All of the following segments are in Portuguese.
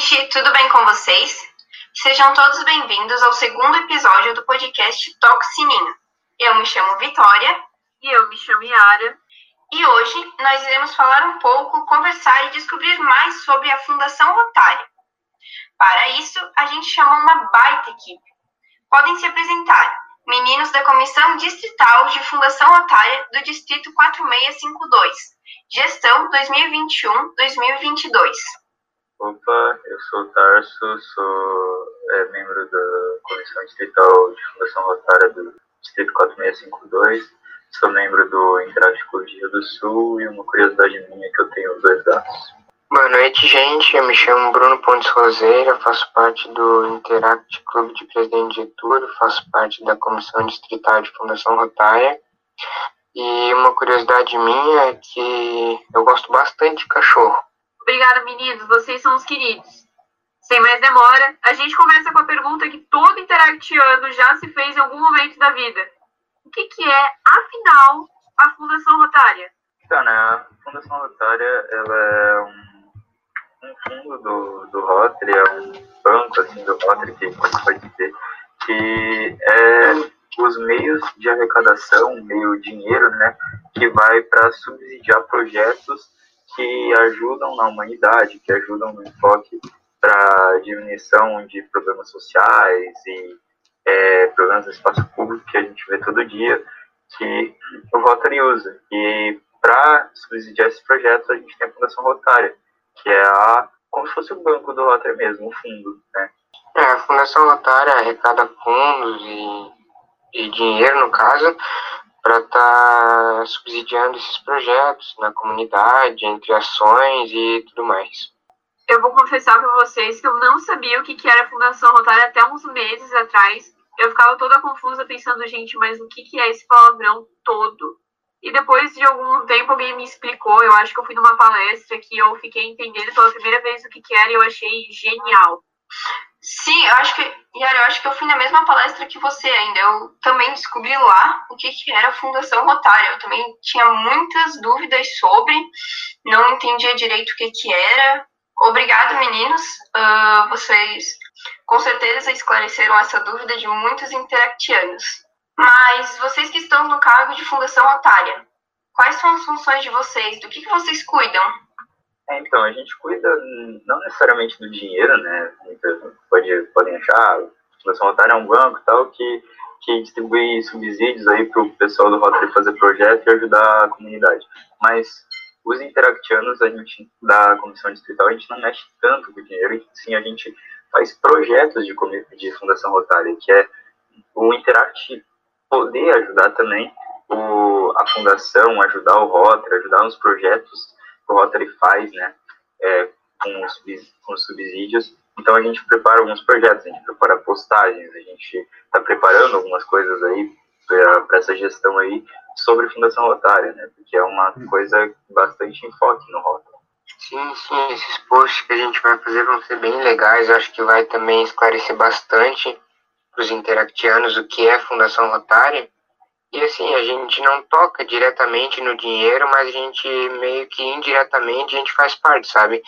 gente, tudo bem com vocês? Sejam todos bem-vindos ao segundo episódio do podcast Toque Sininho. Eu me chamo Vitória. E eu me chamo Yara. E hoje nós iremos falar um pouco, conversar e descobrir mais sobre a Fundação Rotária. Para isso, a gente chamou uma baita equipe. Podem se apresentar meninos da Comissão Distrital de Fundação Rotária do Distrito 4652, gestão 2021-2022. Opa, eu sou o Tarso, sou é, membro da Comissão Distrital de Fundação Rotária do Distrito 4652, sou membro do Interact Clube Rio do Sul e uma curiosidade minha é que eu tenho dois dados. Boa noite, gente. Eu me chamo Bruno Pontes Roseira, faço parte do Interact Clube de Presidente Getúlio, faço parte da Comissão Distrital de Fundação Rotária. E uma curiosidade minha é que eu gosto bastante de cachorro. Obrigada, meninos. Vocês são os queridos. Sem mais demora, a gente começa com a pergunta que todo interactiano já se fez em algum momento da vida. O que, que é, afinal, a Fundação Rotária? Então, né, a Fundação Rotária, ela é um um fundo do, do Rotary, é um banco assim, do Rotary, que pode dizer, que é os meios de arrecadação, meio dinheiro, né, que vai para subsidiar projetos que ajudam na humanidade, que ajudam no enfoque para diminuição de problemas sociais e é, problemas do espaço público que a gente vê todo dia, que o Rotary usa. E para subsidiar esses projetos, a gente tem a Fundação Rotária, que é a como se fosse o banco do Rotary mesmo, o fundo, né? É, a Fundação Rotária arrecada fundos e, e dinheiro, no caso, para estar tá subsidiando esses projetos na comunidade, entre ações e tudo mais. Eu vou confessar para vocês que eu não sabia o que, que era a Fundação Rotária até uns meses atrás. Eu ficava toda confusa pensando, gente, mas o que, que é esse palavrão todo? E depois de algum tempo alguém me explicou, eu acho que eu fui numa palestra que eu fiquei entendendo pela primeira vez o que, que era e eu achei genial. Sim, eu acho que, Yara, eu acho que eu fui na mesma palestra que você ainda. Eu também descobri lá o que, que era a Fundação Rotária. Eu também tinha muitas dúvidas sobre, não entendia direito o que, que era. Obrigado, meninos. Uh, vocês com certeza esclareceram essa dúvida de muitos interactianos. Mas vocês que estão no cargo de fundação otária, quais são as funções de vocês? Do que, que vocês cuidam? É, então, a gente cuida não necessariamente do dinheiro, né? Pode, podem achar, a Fundação Otária é um banco e tal, que, que distribui subsídios aí para o pessoal do Rotary fazer projeto e ajudar a comunidade. Mas os interactianos, a gente, da comissão distrital, a gente não mexe tanto com o dinheiro, sim, a gente faz projetos de, de Fundação Rotária, que é o Interact poder ajudar também o, a fundação, ajudar o Rotary, ajudar nos projetos que o Rotary faz, né, é, com, os, com os subsídios. Então a gente prepara alguns projetos, a gente prepara postagens, a gente está preparando algumas coisas aí para essa gestão aí sobre Fundação Rotária, né, porque é uma coisa bastante enfoque no Rotary. Sim, sim, esses posts que a gente vai fazer vão ser bem legais, eu acho que vai também esclarecer bastante para os interactianos o que é Fundação Rotária. E assim, a gente não toca diretamente no dinheiro, mas a gente meio que indiretamente a gente faz parte, sabe?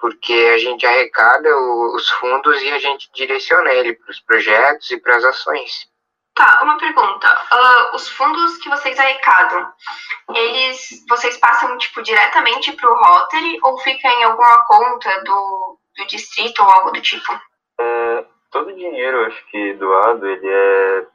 Porque a gente arrecada os fundos e a gente direciona ele para os projetos e para as ações. Tá, uma pergunta. Uh, os fundos que vocês arrecadam, eles vocês passam tipo diretamente para o Rotary ou fica em alguma conta do, do distrito ou algo do tipo? É, todo o dinheiro, acho que doado, ele é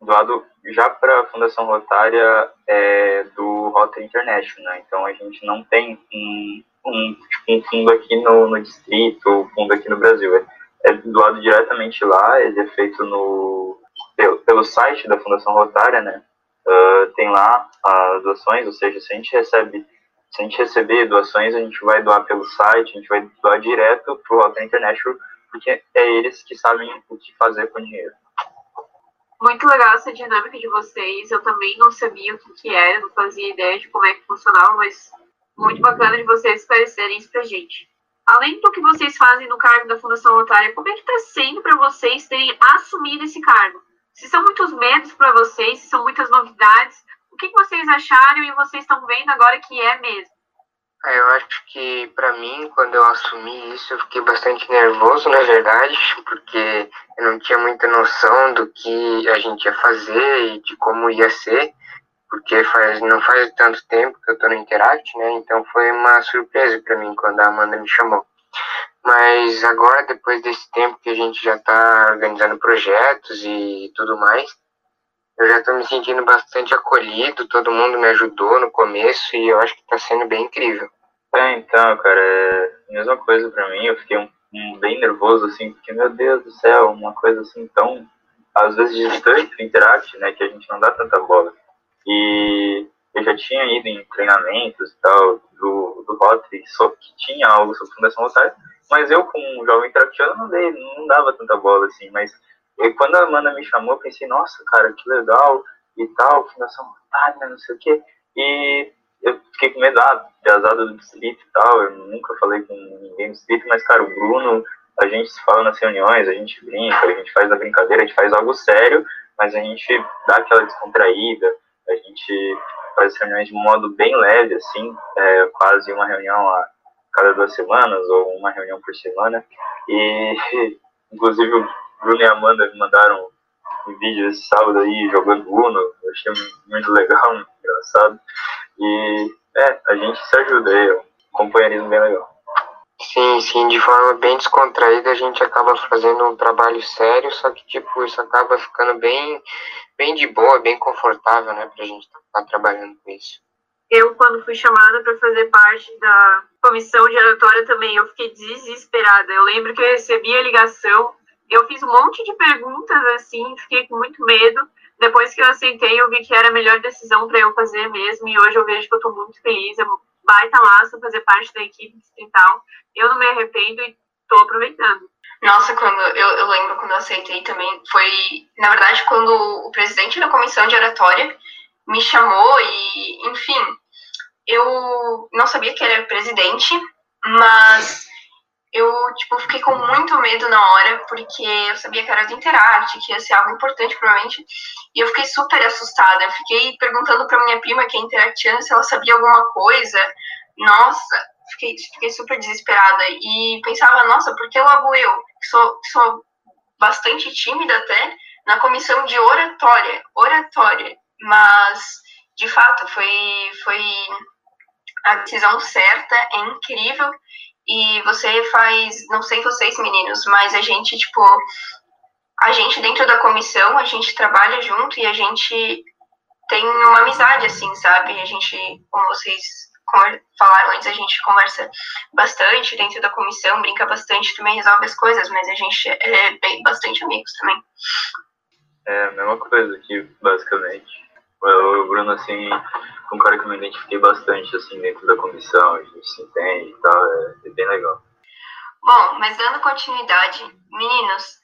doado já para a Fundação Rotária é, do Rotary International. Então a gente não tem um, um, tipo, um fundo aqui no, no distrito, um fundo aqui no Brasil. É, é, doado diretamente lá, ele é feito no, pelo, pelo site da Fundação Rotária, né? Uh, tem lá as doações, ou seja, se a gente recebe se a gente receber doações, a gente vai doar pelo site, a gente vai doar direto para o Rotary International porque é eles que sabem o que fazer com o dinheiro. Muito legal essa dinâmica de vocês. Eu também não sabia o que, que era, não fazia ideia de como é que funcionava, mas muito bacana de vocês esclarecerem isso pra gente. Além do que vocês fazem no cargo da Fundação Otária, como é que está sendo para vocês terem assumido esse cargo? Se são muitos medos para vocês, se são muitas novidades, o que, vocês acharam e vocês estão vendo agora que é mesmo? É, eu acho que para mim, quando eu assumi isso, eu fiquei bastante nervoso, na verdade, porque eu não tinha muita noção do que a gente ia fazer e de como ia ser, porque faz não faz tanto tempo que eu tô no Interact, né? Então foi uma surpresa para mim quando a Amanda me chamou. Mas agora, depois desse tempo que a gente já está organizando projetos e tudo mais, eu já estou me sentindo bastante acolhido, todo mundo me ajudou no começo e eu acho que está sendo bem incrível. É, então, cara, é a mesma coisa para mim, eu fiquei um, um, bem nervoso, assim, porque, meu Deus do céu, uma coisa assim tão, às vezes, distante do Interact, né, que a gente não dá tanta bola. E eu já tinha ido em treinamentos e tal, do, do Rotary, só que tinha algo sobre Fundação Rotária, mas eu, como um jovem interactiano, não, dei, não dava tanta bola, assim, mas quando a Amanda me chamou, eu pensei, nossa, cara, que legal e tal, Fundação Rotária, não sei o quê. E eu fiquei com medo ah, de azada do distrito e tal. Eu nunca falei com ninguém do distrito, mas, cara, o Bruno, a gente se fala nas reuniões, a gente brinca, a gente faz a brincadeira, a gente faz algo sério, mas a gente dá aquela descontraída, a gente faz reuniões de modo bem leve, assim, é, quase uma reunião a cada duas semanas ou uma reunião por semana. E, inclusive, o Bruno e a Amanda me mandaram um vídeo esse sábado aí jogando Uno, eu achei muito legal, muito engraçado. E é, a gente se ajuda aí, é um companheirismo bem legal. Sim, sim, de forma bem descontraída a gente acaba fazendo um trabalho sério, só que tipo, isso acaba ficando bem, bem de boa, bem confortável, né, pra gente estar tá trabalhando com isso. Eu, quando fui chamada para fazer parte da comissão geratória também, eu fiquei desesperada. Eu lembro que eu recebi a ligação, eu fiz um monte de perguntas assim, fiquei com muito medo. Depois que eu aceitei, eu vi que era a melhor decisão para eu fazer mesmo, e hoje eu vejo que eu estou muito feliz. É baita massa fazer parte da equipe distrital. Eu não me arrependo e estou aproveitando. Nossa, quando eu, eu lembro quando eu aceitei também, foi, na verdade, quando o presidente da comissão de oratória me chamou e, enfim, eu não sabia que ele era presidente, mas eu, tipo, fiquei com muito medo na hora, porque eu sabia que era do Interact, que ia ser algo importante, provavelmente, e eu fiquei super assustada. Eu fiquei perguntando pra minha prima, que é interactiana, se ela sabia alguma coisa. Nossa, fiquei, fiquei super desesperada. E pensava, nossa, por que logo eu, que sou, sou bastante tímida até, na comissão de oratória, oratória, mas, de fato, foi, foi a decisão certa, é incrível. E você faz, não sei vocês meninos, mas a gente, tipo, a gente dentro da comissão, a gente trabalha junto e a gente tem uma amizade, assim, sabe? A gente, como vocês falaram antes, a gente conversa bastante dentro da comissão, brinca bastante, também resolve as coisas, mas a gente é bem, bastante amigos também. É a mesma coisa aqui, basicamente. O Bruno, assim, um cara que eu me identifiquei bastante, assim, dentro da comissão, a gente se entende e tal, é, é bem legal. Bom, mas dando continuidade, meninos,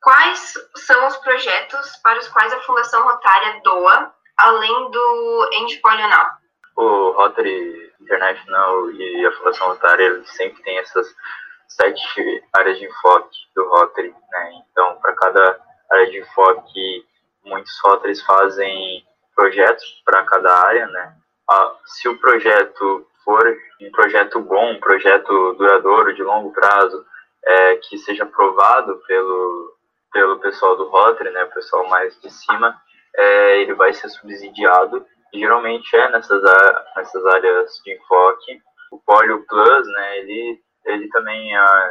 quais são os projetos para os quais a Fundação Rotária doa, além do Endpolio Now? O Rotary International e a Fundação Rotária, sempre têm essas sete áreas de enfoque do Rotary, né? Então, para cada área de enfoque, muitos Rotaries fazem projetos para cada área, né? Ah, se o projeto for um projeto bom, um projeto duradouro, de longo prazo, é, que seja aprovado pelo, pelo pessoal do Rotary, né, o pessoal mais de cima, é, ele vai ser subsidiado, e geralmente é nessas, nessas áreas de enfoque. O Polio Plus, né, ele, ele também é,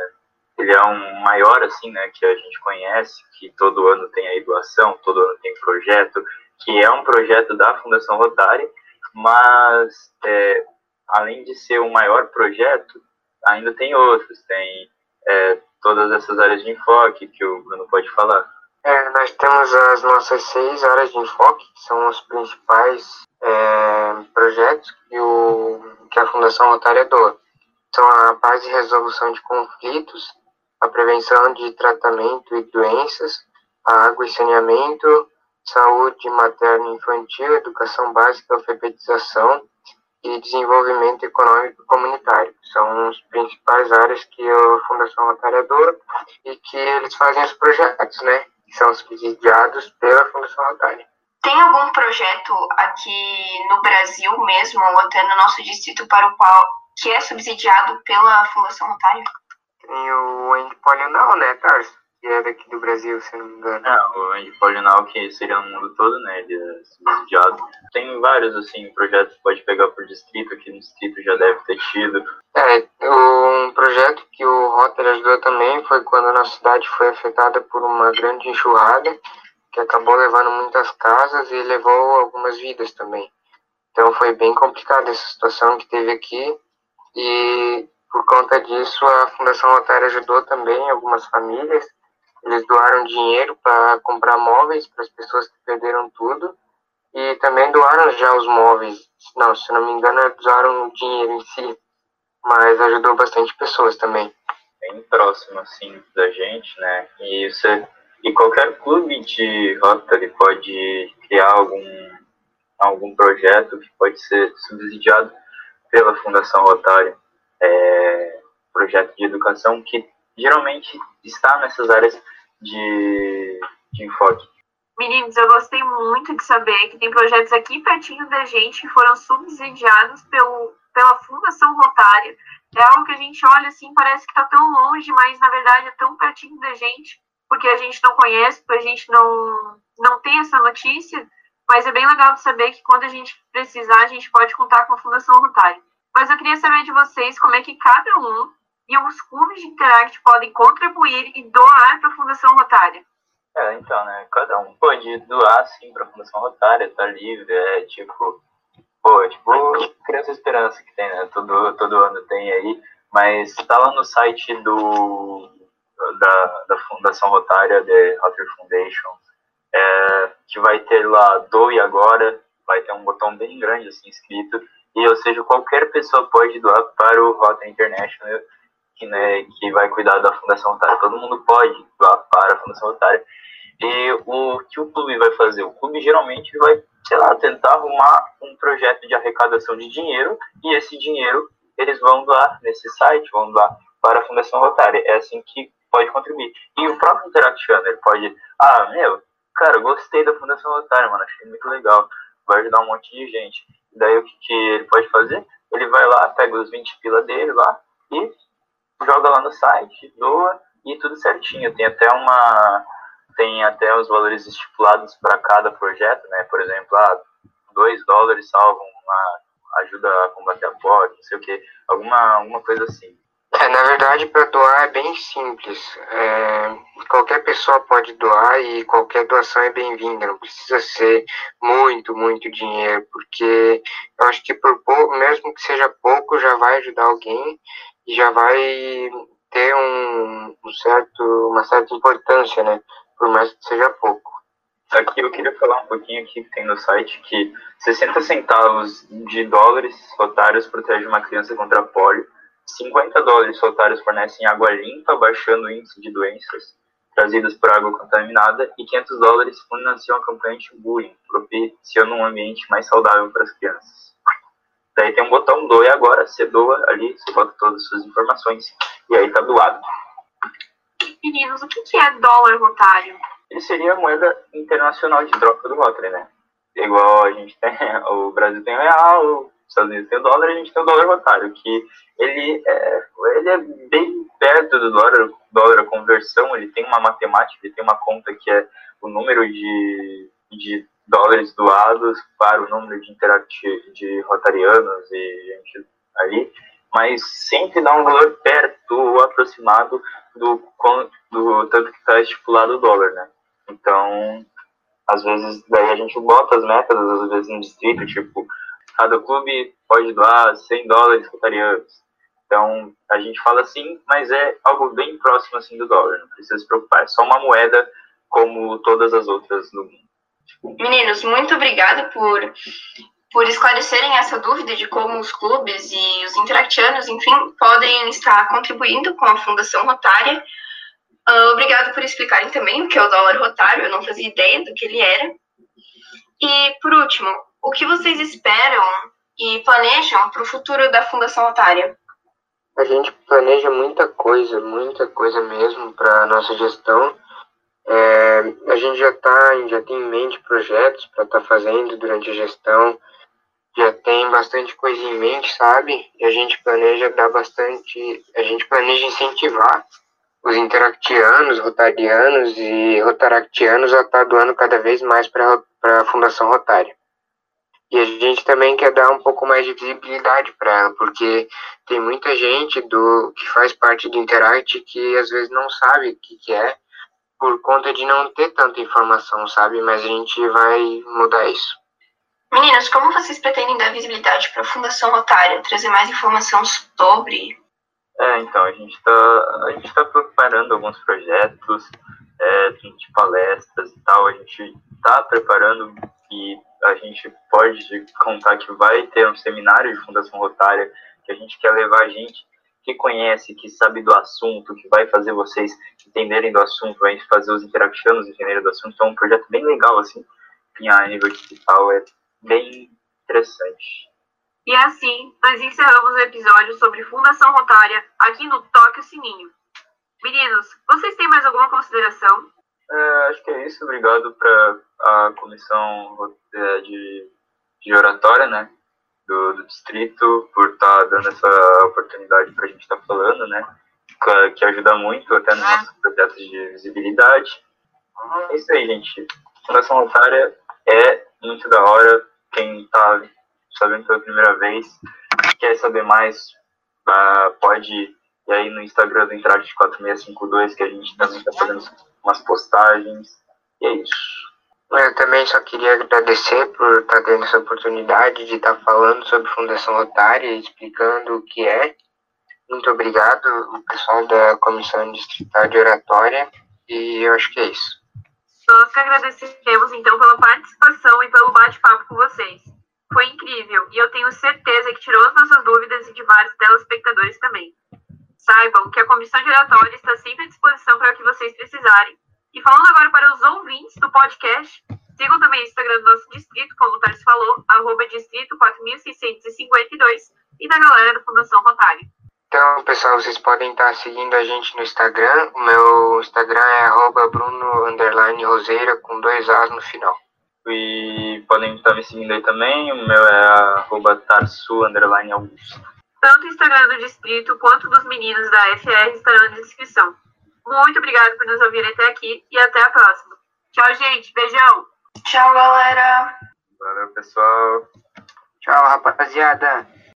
ele é um maior, assim, né, que a gente conhece, que todo ano tem aí doação, todo ano tem projeto, que é um projeto da Fundação Rotary, mas é, além de ser o maior projeto, ainda tem outros, tem é, todas essas áreas de enfoque que o Bruno pode falar. É, nós temos as nossas seis áreas de enfoque, que são os principais é, projetos que, o, que a Fundação Rotária doa. São a paz e resolução de conflitos, a prevenção de tratamento e doenças, a água e saneamento, saúde materno infantil, educação básica, alfabetização e desenvolvimento econômico comunitário. São as principais áreas que a Fundação Rotária doa e que eles fazem os projetos, né? Que são subsidiados pela Fundação Rotária. Tem algum projeto aqui no Brasil mesmo, ou até no nosso distrito, para o qual, que é subsidiado pela Fundação Rotária? Tem o Andy Polional, né, Tarso? Que é daqui do Brasil, se não me engano. É, o Andy que seria no mundo todo, né? Ele é subsidiado. Tem vários, assim, projetos que pode pegar por distrito, aqui no distrito já deve ter tido. É, um projeto que o Rotary ajudou também foi quando a nossa cidade foi afetada por uma grande enxurrada, que acabou levando muitas casas e levou algumas vidas também. Então foi bem complicada essa situação que teve aqui e por conta disso a Fundação Rotária ajudou também algumas famílias eles doaram dinheiro para comprar móveis para as pessoas que perderam tudo e também doaram já os móveis. Não, se não me engano, doaram o dinheiro em si, mas ajudou bastante pessoas também. Bem próximo, assim, da gente, né? E, isso é, e qualquer clube de Rotary pode criar algum, algum projeto que pode ser subsidiado pela Fundação Rotária. É, projeto de educação que geralmente está nessas áreas de, de enfoque. Meninos, eu gostei muito de saber que tem projetos aqui pertinho da gente que foram subsidiados pelo, pela Fundação Rotária. É algo que a gente olha assim, parece que está tão longe, mas na verdade é tão pertinho da gente, porque a gente não conhece, porque a gente não, não tem essa notícia. Mas é bem legal de saber que quando a gente precisar, a gente pode contar com a Fundação Rotária. Mas eu queria saber de vocês como é que cada um e os clubes de Interact podem contribuir e doar para a Fundação Rotária? É, então, né, cada um pode doar, sim, para a Fundação Rotária, tá livre, é tipo, pô, é tipo Criança Esperança que tem, né, todo, todo ano tem aí, mas tá lá no site do, da, da Fundação Rotária, The Rotary Foundation, é, que vai ter lá Doe Agora, vai ter um botão bem grande, assim, escrito, e, ou seja, qualquer pessoa pode doar para o Rotary International, né, que vai cuidar da Fundação Otária. Todo mundo pode doar para a Fundação Otária. E o que o clube vai fazer? O clube geralmente vai, sei lá, tentar arrumar um projeto de arrecadação de dinheiro e esse dinheiro eles vão doar nesse site, vão doar para a Fundação Rotária. É assim que pode contribuir. E o próprio Interaction, ele pode, ah, meu, cara, gostei da Fundação Rotária, mano, achei muito legal, vai ajudar um monte de gente. Daí o que, que ele pode fazer? Ele vai lá, pega os 20 pila dele lá e joga lá no site, doa e tudo certinho. Tem até uma tem até os valores estipulados para cada projeto, né? Por exemplo, ah, 2 dólares salvam uma ajuda a combater a pó, não sei o que, alguma, alguma coisa assim. É, na verdade, para doar é bem simples. É, qualquer pessoa pode doar e qualquer doação é bem-vinda. Não precisa ser muito, muito dinheiro, porque eu acho que por pouco, mesmo que seja pouco, já vai ajudar alguém já vai ter um, um certo, uma certa importância, né? Por mais que seja pouco. Aqui eu queria falar um pouquinho aqui que tem no site que 60 centavos de dólares otários protege uma criança contra polio, 50 dólares otários fornecem água limpa, baixando o índice de doenças trazidas por água contaminada, e 500 dólares financiam a campanha de bullying, propiciando um ambiente mais saudável para as crianças. Daí tem um botão doe agora, você doa ali, você bota todas as suas informações e aí tá doado. Meninos, o que é dólar rotário? Ele seria a moeda internacional de troca do Rotary, né? Igual a gente tem, o Brasil tem o real, os Estados Unidos tem o dólar, a gente tem o dólar rotário, que ele é, ele é bem perto do dólar, dólar conversão, ele tem uma matemática, ele tem uma conta que é o número de, de dólares doados para o número de de rotarianos e gente ali, mas sempre dá um valor perto ou aproximado do, do tanto que está estipulado o dólar, né? Então, às vezes, daí a gente bota as metas, às vezes no distrito, tipo, cada clube pode doar 100 dólares rotarianos. Então, a gente fala assim, mas é algo bem próximo assim do dólar, não precisa se preocupar, é só uma moeda como todas as outras do mundo. Meninos, muito obrigada por, por esclarecerem essa dúvida de como os clubes e os interactianos, enfim, podem estar contribuindo com a Fundação Rotária. Uh, obrigado por explicarem também o que é o dólar rotário, eu não fazia ideia do que ele era. E, por último, o que vocês esperam e planejam para o futuro da Fundação Rotária? A gente planeja muita coisa, muita coisa mesmo para a nossa gestão. É, a gente já tá, já tem em mente projetos para estar tá fazendo durante a gestão. já tem bastante coisa em mente, sabe? E a gente planeja dar bastante, a gente planeja incentivar os interactianos, rotarianos e rotaractianos a estar doando cada vez mais para a Fundação Rotária. E a gente também quer dar um pouco mais de visibilidade para ela, porque tem muita gente do que faz parte do Interact que às vezes não sabe o que, que é, por conta de não ter tanta informação, sabe? Mas a gente vai mudar isso. Meninas, como vocês pretendem dar visibilidade para a Fundação Rotária, trazer mais informação sobre? É, então, a gente está a gente tá preparando alguns projetos, é, de palestras e tal, a gente está preparando e a gente pode contar que vai ter um seminário de Fundação Rotária, que a gente quer levar a gente que conhece, que sabe do assunto, que vai fazer vocês entenderem do assunto, vai fazer os interaccionos entenderem do assunto. Então, é um projeto bem legal, assim, em nível digital, é bem interessante. E assim, nós encerramos o episódio sobre Fundação Rotária aqui no Toque o Sininho. Meninos, vocês têm mais alguma consideração? É, acho que é isso. Obrigado para a comissão é, de, de oratória, né? Do, do distrito, por estar tá dando essa oportunidade para a gente estar tá falando, né? Que ajuda muito até nos nossos projetos de visibilidade. É isso aí, gente. Fundação Rotária é muito da hora. Quem está sabendo pela primeira vez, quer saber mais, uh, pode ir aí no Instagram do Interact 4652, que a gente também está fazendo umas postagens. E é isso. Eu também só queria agradecer por estar tá tendo essa oportunidade de estar tá falando sobre Fundação Rotária, explicando o que é. Muito obrigado, o pessoal da Comissão Distrital de Oratória, e eu acho que é isso. Nós que agradecemos, então, pela participação e pelo bate-papo com vocês. Foi incrível, e eu tenho certeza que tirou as nossas dúvidas e de vários telespectadores também. Saibam que a Comissão de Oratória está sempre à disposição para o que vocês precisarem, e falando agora para os ouvintes do podcast, sigam também o Instagram do nosso distrito, como o Thales falou, arroba distrito 4652 e da galera da Fundação Rotário. Então, pessoal, vocês podem estar seguindo a gente no Instagram. O meu Instagram é arroba bruno roseira com dois As no final. E podem estar me seguindo aí também. O meu é arroba tarsu augusto. Tanto o Instagram do distrito quanto dos meninos da FR estarão na descrição. Muito obrigada por nos ouvirem até aqui e até a próxima. Tchau, gente. Beijão. Tchau, galera. Valeu, pessoal. Tchau, rapaziada.